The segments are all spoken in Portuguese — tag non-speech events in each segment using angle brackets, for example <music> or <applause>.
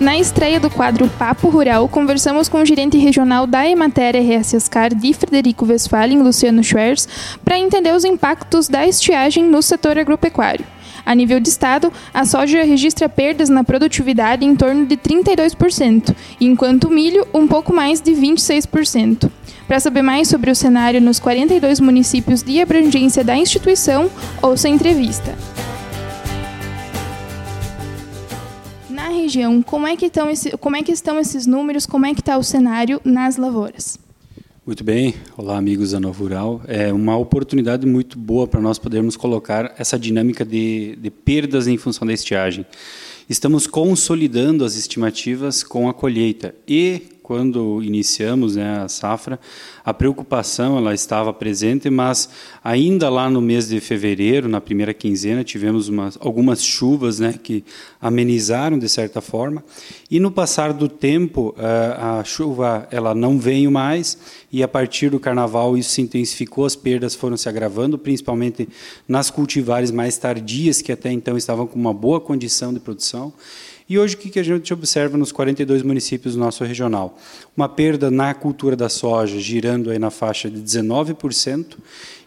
Na estreia do quadro Papo Rural, conversamos com o gerente regional da Emater RS Ascar de Frederico Westphalen, Luciano Schwerz, para entender os impactos da estiagem no setor agropecuário. A nível de estado, a soja registra perdas na produtividade em torno de 32%, enquanto o milho um pouco mais de 26%. Para saber mais sobre o cenário nos 42 municípios de abrangência da instituição, ouça a entrevista. Na região, como é que estão, esse, como é que estão esses números, como é que está o cenário nas lavouras? Muito bem, olá amigos da Novo Rural. É uma oportunidade muito boa para nós podermos colocar essa dinâmica de, de perdas em função da estiagem. Estamos consolidando as estimativas com a colheita e quando iniciamos né, a safra, a preocupação ela estava presente, mas ainda lá no mês de fevereiro, na primeira quinzena, tivemos umas, algumas chuvas né, que amenizaram de certa forma. E no passar do tempo, eh, a chuva ela não veio mais e a partir do carnaval isso se intensificou, as perdas foram se agravando, principalmente nas cultivares mais tardias que até então estavam com uma boa condição de produção. E hoje o que a gente observa nos 42 municípios do nosso regional? Uma perda na cultura da soja, girando aí na faixa de 19%,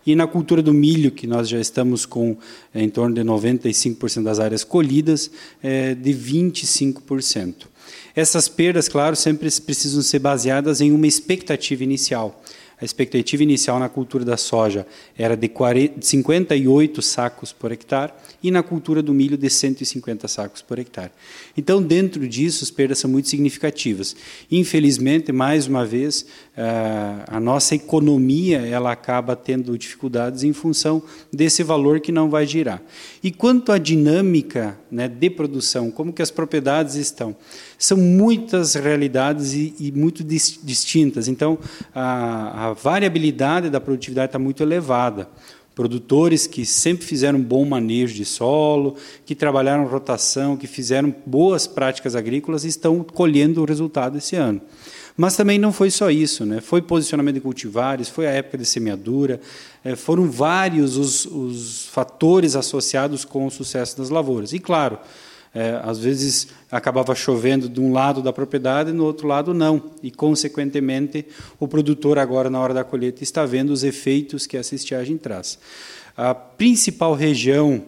e na cultura do milho, que nós já estamos com é, em torno de 95% das áreas colhidas, é, de 25%. Essas perdas, claro, sempre precisam ser baseadas em uma expectativa inicial. A expectativa inicial na cultura da soja era de 40, 58 sacos por hectare e na cultura do milho de 150 sacos por hectare. Então, dentro disso, as perdas são muito significativas. Infelizmente, mais uma vez, eh, a nossa economia ela acaba tendo dificuldades em função desse valor que não vai girar. E quanto à dinâmica né, de produção, como que as propriedades estão? São muitas realidades e, e muito dis, distintas. Então, a, a variabilidade da produtividade está muito elevada produtores que sempre fizeram bom manejo de solo, que trabalharam rotação, que fizeram boas práticas agrícolas, estão colhendo o resultado esse ano. Mas também não foi só isso, né? foi posicionamento de cultivares, foi a época de semeadura, é, foram vários os, os fatores associados com o sucesso das lavouras. E, claro, é, às vezes acabava chovendo de um lado da propriedade no outro lado não. E, consequentemente, o produtor, agora na hora da colheita, está vendo os efeitos que essa estiagem traz. A principal região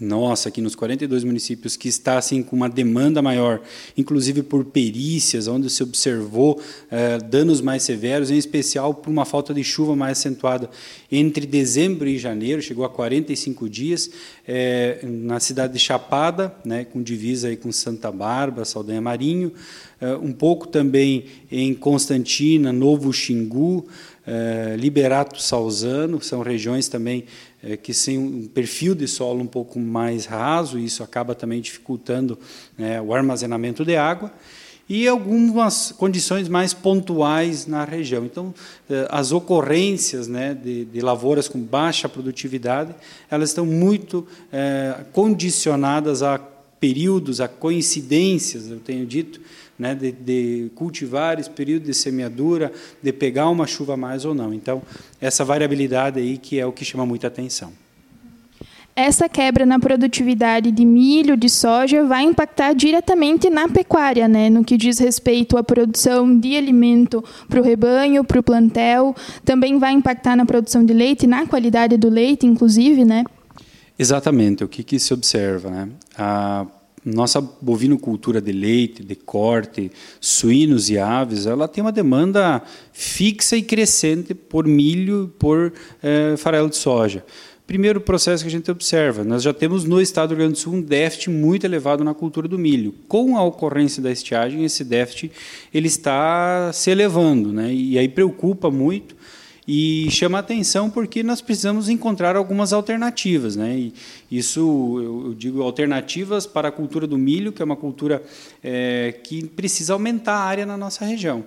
nossa, aqui nos 42 municípios, que está assim com uma demanda maior, inclusive por perícias, onde se observou eh, danos mais severos, em especial por uma falta de chuva mais acentuada entre dezembro e janeiro, chegou a 45 dias, eh, na cidade de Chapada, né, com divisa aí com Santa Bárbara, Saldanha Marinho, eh, um pouco também em Constantina, Novo Xingu, Liberato Salzano, são regiões também é, que têm um perfil de solo um pouco mais raso, e isso acaba também dificultando né, o armazenamento de água, e algumas condições mais pontuais na região. Então, é, as ocorrências né, de, de lavouras com baixa produtividade, elas estão muito é, condicionadas a períodos, a coincidências, eu tenho dito, né, de, de cultivares, período de semeadura, de pegar uma chuva mais ou não. Então, essa variabilidade aí que é o que chama muita atenção. Essa quebra na produtividade de milho, de soja, vai impactar diretamente na pecuária, né? no que diz respeito à produção de alimento para o rebanho, para o plantel. Também vai impactar na produção de leite, na qualidade do leite, inclusive, né? Exatamente. O que, que se observa? Né? A nossa bovinocultura de leite, de corte, suínos e aves, ela tem uma demanda fixa e crescente por milho, por é, farelo de soja. Primeiro processo que a gente observa, nós já temos no estado do Rio Grande do Sul um déficit muito elevado na cultura do milho. Com a ocorrência da estiagem, esse déficit ele está se elevando, né? e aí preocupa muito e chama atenção porque nós precisamos encontrar algumas alternativas. Né? E isso, eu, digo, alternativas para a cultura do milho, que é uma cultura é, que precisa aumentar a área na nossa região.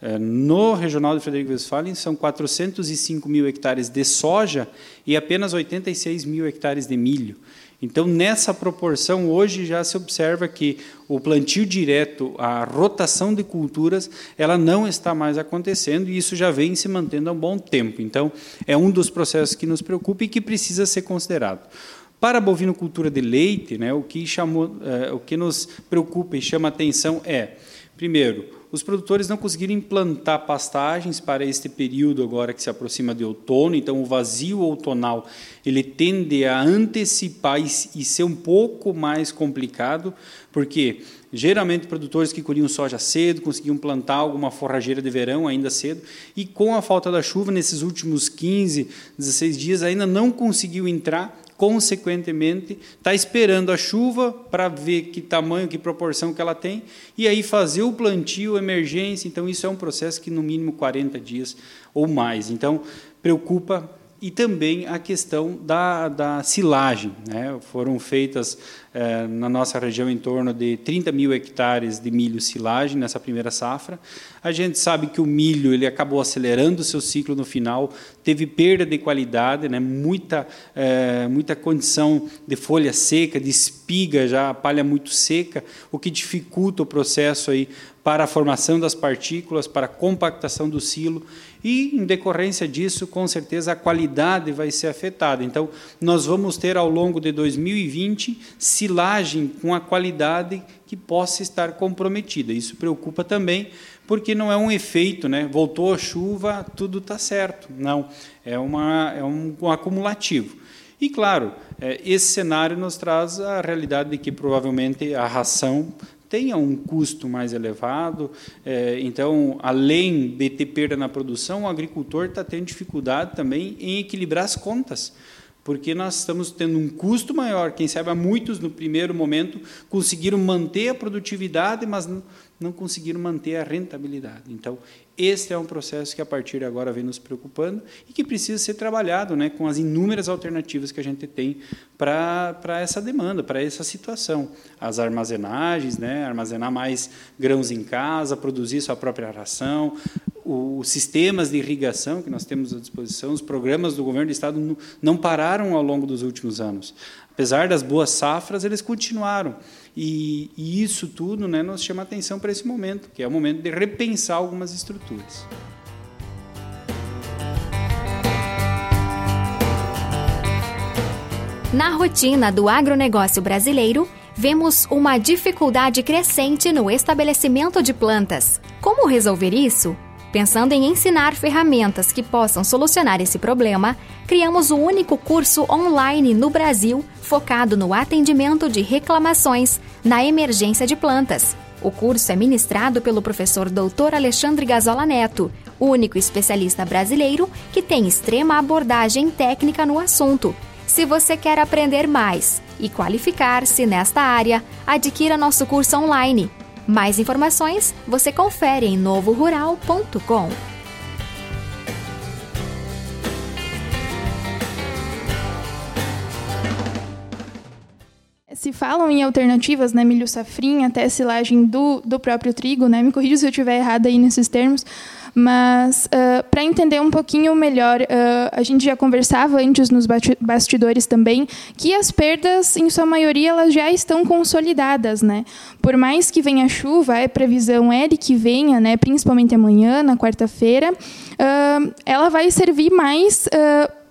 É, no regional de Frederico Westphalen, são 405 mil hectares de soja e apenas 86 mil hectares de milho. Então, nessa proporção, hoje já se observa que o plantio direto, a rotação de culturas, ela não está mais acontecendo e isso já vem se mantendo há um bom tempo. Então, é um dos processos que nos preocupa e que precisa ser considerado. Para a bovinocultura de leite, né, o que chamou, é, o que nos preocupa e chama atenção é, primeiro, os produtores não conseguiram implantar pastagens para este período agora que se aproxima de outono, então o vazio outonal ele tende a antecipar e, e ser um pouco mais complicado, porque geralmente produtores que colhiam soja cedo conseguiam plantar alguma forrageira de verão ainda cedo, e com a falta da chuva nesses últimos 15, 16 dias ainda não conseguiu entrar consequentemente, está esperando a chuva para ver que tamanho, que proporção que ela tem, e aí fazer o plantio, emergência. Então, isso é um processo que, no mínimo, 40 dias ou mais. Então, preocupa e também a questão da, da silagem. Né? Foram feitas eh, na nossa região em torno de 30 mil hectares de milho silagem nessa primeira safra. A gente sabe que o milho ele acabou acelerando o seu ciclo no final, teve perda de qualidade, né? muita, eh, muita condição de folha seca, de espiga, já palha muito seca, o que dificulta o processo aí para a formação das partículas, para a compactação do silo e, em decorrência disso, com certeza a qualidade vai ser afetada. Então, nós vamos ter ao longo de 2020 silagem com a qualidade que possa estar comprometida. Isso preocupa também, porque não é um efeito, né? Voltou a chuva, tudo está certo. Não, é, uma, é um, um acumulativo. E, claro, é, esse cenário nos traz a realidade de que provavelmente a ração tenha um custo mais elevado. É, então, além de ter perda na produção, o agricultor está tendo dificuldade também em equilibrar as contas porque nós estamos tendo um custo maior. Quem sabe há muitos, no primeiro momento, conseguiram manter a produtividade, mas não conseguiram manter a rentabilidade. Então, este é um processo que, a partir de agora, vem nos preocupando e que precisa ser trabalhado né, com as inúmeras alternativas que a gente tem para essa demanda, para essa situação. As armazenagens, né, armazenar mais grãos em casa, produzir sua própria ração, os sistemas de irrigação que nós temos à disposição, os programas do governo do Estado não pararam ao longo dos últimos anos. Apesar das boas safras, eles continuaram. E, e isso tudo né, nos chama atenção para esse momento, que é o momento de repensar algumas estruturas. Na rotina do agronegócio brasileiro, vemos uma dificuldade crescente no estabelecimento de plantas. Como resolver isso? Pensando em ensinar ferramentas que possam solucionar esse problema, criamos o único curso online no Brasil focado no atendimento de reclamações na emergência de plantas. O curso é ministrado pelo professor Dr. Alexandre Gazola Neto, único especialista brasileiro que tem extrema abordagem técnica no assunto. Se você quer aprender mais e qualificar-se nesta área, adquira nosso curso online mais informações você confere em novorural.com. Se falam em alternativas, né, milho safrinha, até silagem do, do próprio trigo, né, me corrija se eu estiver errada aí nesses termos, mas, uh, para entender um pouquinho melhor, uh, a gente já conversava antes nos bastidores também que as perdas, em sua maioria, elas já estão consolidadas. Né? Por mais que venha chuva, a previsão é de que venha, né, principalmente amanhã, na quarta-feira, uh, ela vai servir mais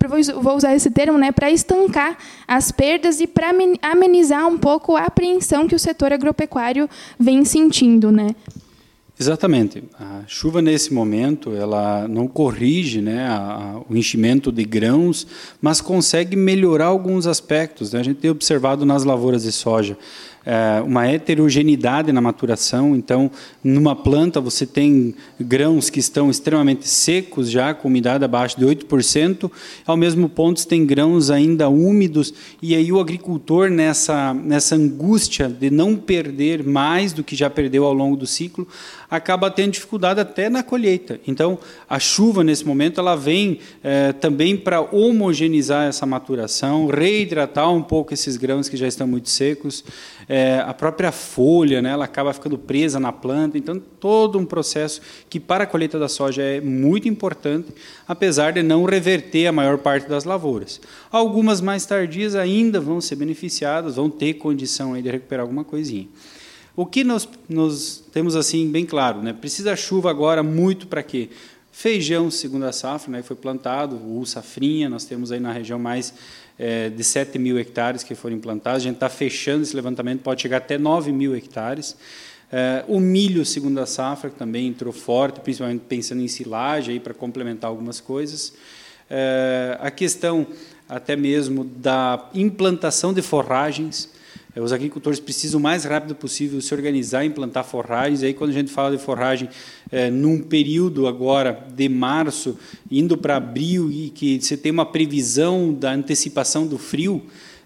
vou usar esse termo, né, para estancar as perdas e para amenizar um pouco a apreensão que o setor agropecuário vem sentindo, né? Exatamente. A chuva nesse momento ela não corrige né, a, a, o enchimento de grãos, mas consegue melhorar alguns aspectos. Né? A gente tem observado nas lavouras de soja uma heterogeneidade na maturação. Então, numa planta você tem grãos que estão extremamente secos, já com umidade abaixo de 8%, ao mesmo ponto você tem grãos ainda úmidos, e aí o agricultor, nessa, nessa angústia de não perder mais do que já perdeu ao longo do ciclo, acaba tendo dificuldade até na colheita. Então, a chuva, nesse momento, ela vem é, também para homogeneizar essa maturação, reidratar um pouco esses grãos que já estão muito secos, é, a própria folha, né, ela acaba ficando presa na planta. Então, todo um processo que, para a colheita da soja, é muito importante, apesar de não reverter a maior parte das lavouras. Algumas mais tardias ainda vão ser beneficiadas, vão ter condição de recuperar alguma coisinha. O que nós, nós temos assim bem claro, né? Precisa chuva agora muito para quê? Feijão, segunda safra, né, foi plantado, o safrinha, nós temos aí na região mais é, de 7 mil hectares que foram implantados. A gente está fechando esse levantamento, pode chegar até 9 mil hectares. É, o milho, segundo a safra, que também entrou forte, principalmente pensando em silagem, para complementar algumas coisas. É, a questão até mesmo da implantação de forragens. Os agricultores precisam o mais rápido possível se organizar e implantar forragens. Aí, quando a gente fala de forragem, é, num período agora de março, indo para abril, e que você tem uma previsão da antecipação do frio,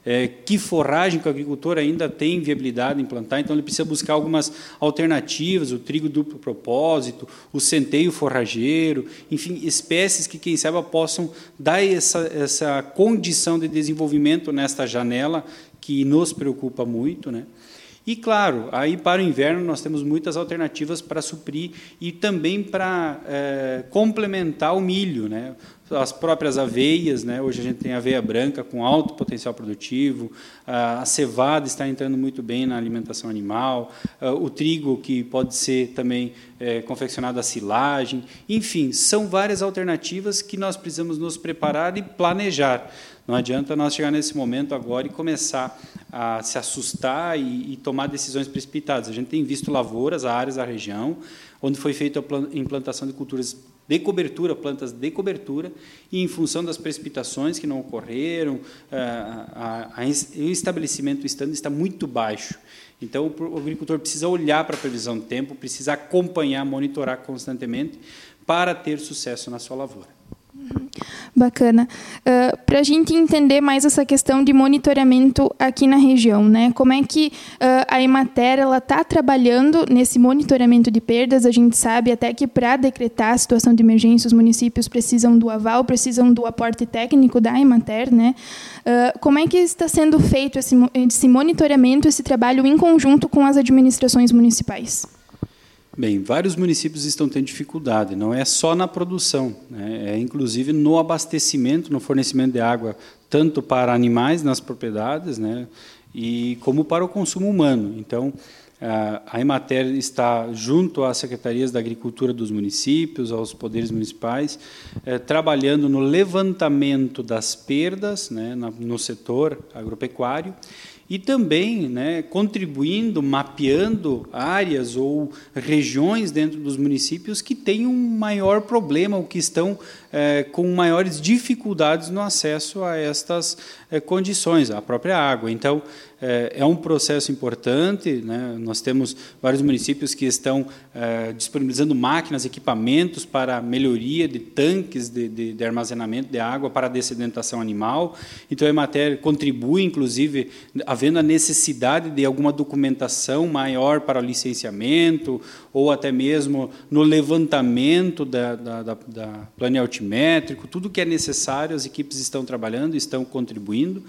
é, que forragem que o agricultor ainda tem viabilidade de implantar, então ele precisa buscar algumas alternativas, o trigo duplo propósito, o centeio forrageiro, enfim, espécies que, quem sabe, possam dar essa, essa condição de desenvolvimento nesta janela que nos preocupa muito, né? E claro, aí para o inverno nós temos muitas alternativas para suprir e também para é, complementar o milho, né? As próprias aveias, né? Hoje a gente tem aveia branca com alto potencial produtivo, a cevada está entrando muito bem na alimentação animal, o trigo que pode ser também é, confeccionado a silagem, enfim, são várias alternativas que nós precisamos nos preparar e planejar. Não adianta nós chegar nesse momento agora e começar a se assustar e, e, tomar decisões precipitadas. A gente tem visto lavouras, áreas da região, onde foi feita a implantação de culturas de cobertura, plantas de cobertura, e em função das precipitações que não ocorreram, a, a, a, o estabelecimento estando está muito baixo. Então, o agricultor precisa olhar para a previsão do tempo, precisa acompanhar, monitorar constantemente para ter sucesso na sua lavoura. Bacana. Para a gente entender mais essa questão de monitoramento aqui na região, né? Como é que uh, a Emater está trabalhando nesse monitoramento de perdas? A gente sabe até que para decretar a situação de emergência, os municípios precisam do aval, precisam do aporte técnico da Emater, né? Uh, como é que está sendo feito esse, esse monitoramento, esse trabalho em conjunto com as administrações municipais? Bem, vários municípios estão tendo dificuldade, não é só na produção, né? é inclusive no abastecimento, no fornecimento de água, tanto para animais nas propriedades, né? e como para o consumo humano. Então, a Emater está junto às secretarias da Agricultura dos municípios, aos poderes municipais, é, trabalhando no levantamento das perdas né, no setor agropecuário e também né, contribuindo, mapeando áreas ou regiões dentro dos municípios que têm um maior problema ou que estão é, com maiores dificuldades no acesso a estas é, condições, a própria água. Então, é, é um processo importante. Né? Nós temos vários municípios que estão é, disponibilizando máquinas, equipamentos para melhoria de tanques de, de, de, armazenamento de água para a dessedentação animal. Então, a Emater contribui, inclusive, havendo a necessidade de alguma documentação maior para o licenciamento ou até mesmo no levantamento da, da, da, da plano altimétrico, tudo que é necessário, as equipes estão trabalhando, estão contribuindo.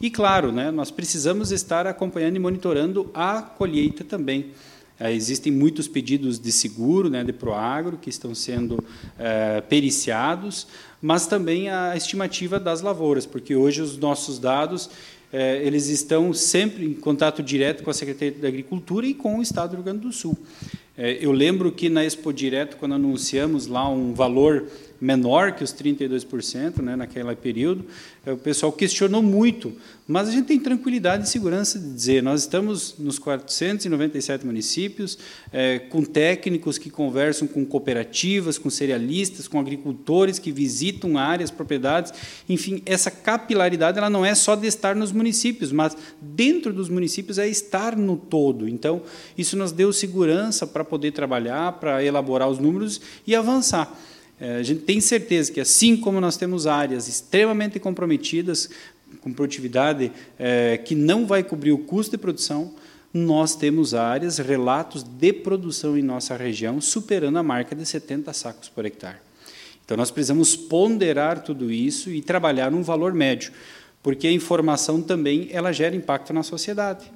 E, claro, né, nós precisamos estar acompanhando e monitorando a colheita também. É, existem muitos pedidos de seguro, né, de Proagro, que estão sendo é, periciados, mas também a estimativa das lavouras, porque hoje os nossos dados é, eles estão sempre em contato direto com a Secretaria da Agricultura e com o Estado do Rio Grande do Sul. É, eu lembro que na Expo Direto, quando anunciamos lá um valor menor que os 32%, né, naquele período, é, o pessoal questionou muito, mas a gente tem tranquilidade e segurança de dizer, nós estamos nos 497 municípios, é, com técnicos que conversam com cooperativas, com cerealistas, com agricultores que visitam áreas, propriedades, enfim, essa capilaridade ela não é só de estar nos municípios, mas dentro dos municípios é estar no todo. Então, isso nos deu segurança para poder trabalhar, para elaborar os números e avançar. É, a gente tem certeza que, assim como nós temos áreas extremamente comprometidas, com produtividade é, que não vai cobrir o custo de produção, nós temos áreas, relatos de produção em nossa região superando a marca de 70 sacos por hectare. Então, nós precisamos ponderar tudo isso e trabalhar um valor médio, porque a informação também ela gera impacto na sociedade.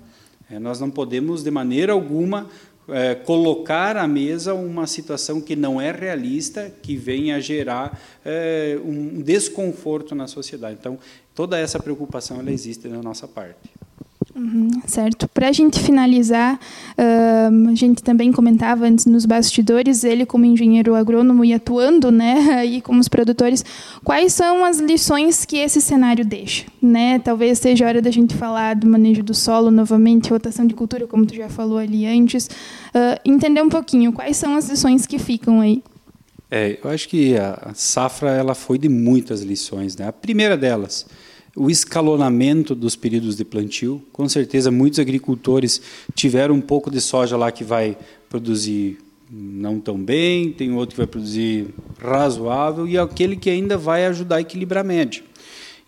É, nós não podemos, de maneira alguma, é, colocar à mesa uma situação que não é realista, que venha a gerar é, um desconforto na sociedade. Então, toda essa preocupação ela existe da nossa parte. Uhum, certo. Para a gente finalizar, a gente também comentava antes nos bastidores, ele como engenheiro agrônomo e atuando, né, <laughs> aí como os produtores, quais são as lições que esse cenário deixa, né? Talvez seja hora da gente falar do manejo do solo novamente, rotação de cultura, como tu já falou ali antes, uh, entender um pouquinho quais são as lições que ficam aí. É, eu acho que a safra ela foi de muitas lições, né? A primeira delas o escalonamento dos períodos de plantio. Com certeza, muitos agricultores tiveram um pouco de soja lá que vai produzir não tão bem, tem outro que vai produzir razoável e aquele que ainda vai ajudar a equilibrar a média.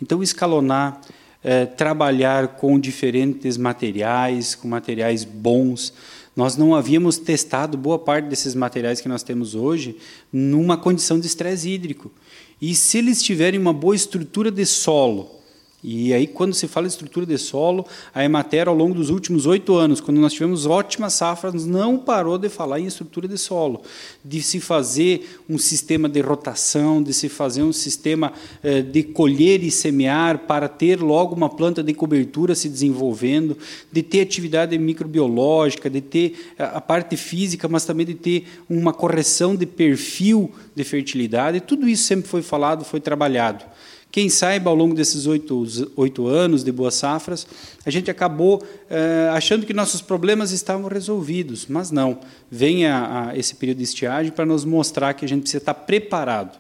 Então, escalonar, é, trabalhar com diferentes materiais, com materiais bons. Nós não havíamos testado boa parte desses materiais que nós temos hoje numa condição de estresse hídrico. E se eles tiverem uma boa estrutura de solo, e aí, quando se fala em estrutura de solo, a Emater, ao longo dos últimos oito anos, quando nós tivemos ótimas safras, não parou de falar em estrutura de solo, de se fazer um sistema de rotação, de se fazer um sistema eh, de colher e semear para ter logo uma planta de cobertura se desenvolvendo, de ter atividade microbiológica, de ter a parte física, mas também de ter uma correção de perfil de fertilidade. Tudo isso sempre foi falado, foi trabalhado. Quem saiba, ao longo desses oito, oito anos de boas safras, a gente acabou eh, achando que nossos problemas estavam resolvidos, mas não. Vem a, a esse período de estiagem para nos mostrar que a gente precisa estar preparado.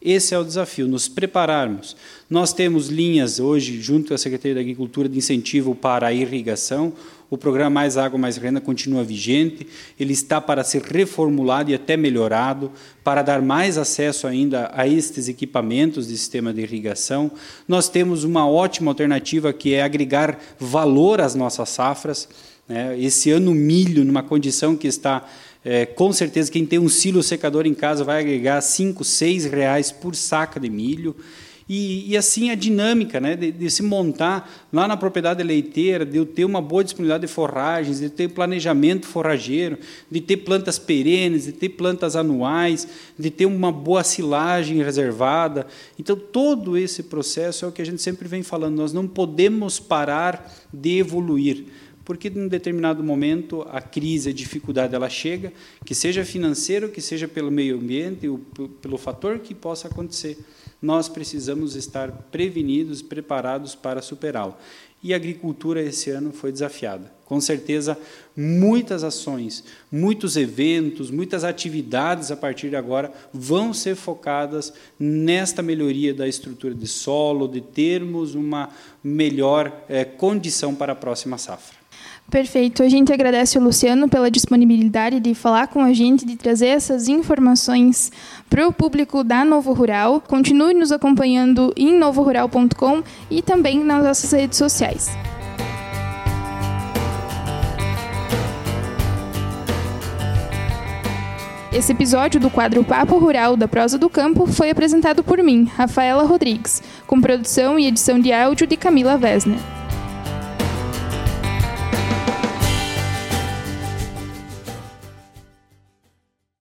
Esse é o desafio, nos prepararmos. Nós temos linhas hoje, junto à Secretaria da Agricultura, de incentivo para a irrigação. O programa Mais Água, Mais Renda continua vigente. Ele está para ser reformulado e até melhorado, para dar mais acesso ainda a estes equipamentos de sistema de irrigação. Nós temos uma ótima alternativa que é agregar valor às nossas safras. Né? Esse ano, milho, numa condição que está é, com certeza, quem tem um silo secador em casa vai agregar 5, 6 reais por saca de milho. E, e assim a dinâmica né, de, de, se montar lá na propriedade leiteira, de eu ter uma boa disponibilidade de forragens, de ter planejamento forrageiro, de ter plantas perenes, de ter plantas anuais, de ter uma boa silagem reservada. Então, todo esse processo é o que a gente sempre vem falando. Nós não podemos parar de evoluir porque em um determinado momento a crise, a dificuldade ela chega, que seja financeiro, que seja pelo meio ambiente, pelo fator que possa acontecer. Nós precisamos estar prevenidos, preparados para superá-lo. E a agricultura esse ano foi desafiada. Com certeza, muitas ações, muitos eventos, muitas atividades a partir de agora vão ser focadas nesta melhoria da estrutura de solo, de termos uma melhor é, condição para a próxima safra. Perfeito. A gente agradece o Luciano pela disponibilidade de falar com a gente, de trazer essas informações para o público da Novo Rural. Continue nos acompanhando em novorural.com e também nas nossas redes sociais. Esse episódio do quadro Papo Rural da Prosa do Campo foi apresentado por mim, Rafaela Rodrigues, com produção e edição de áudio de Camila Vesner.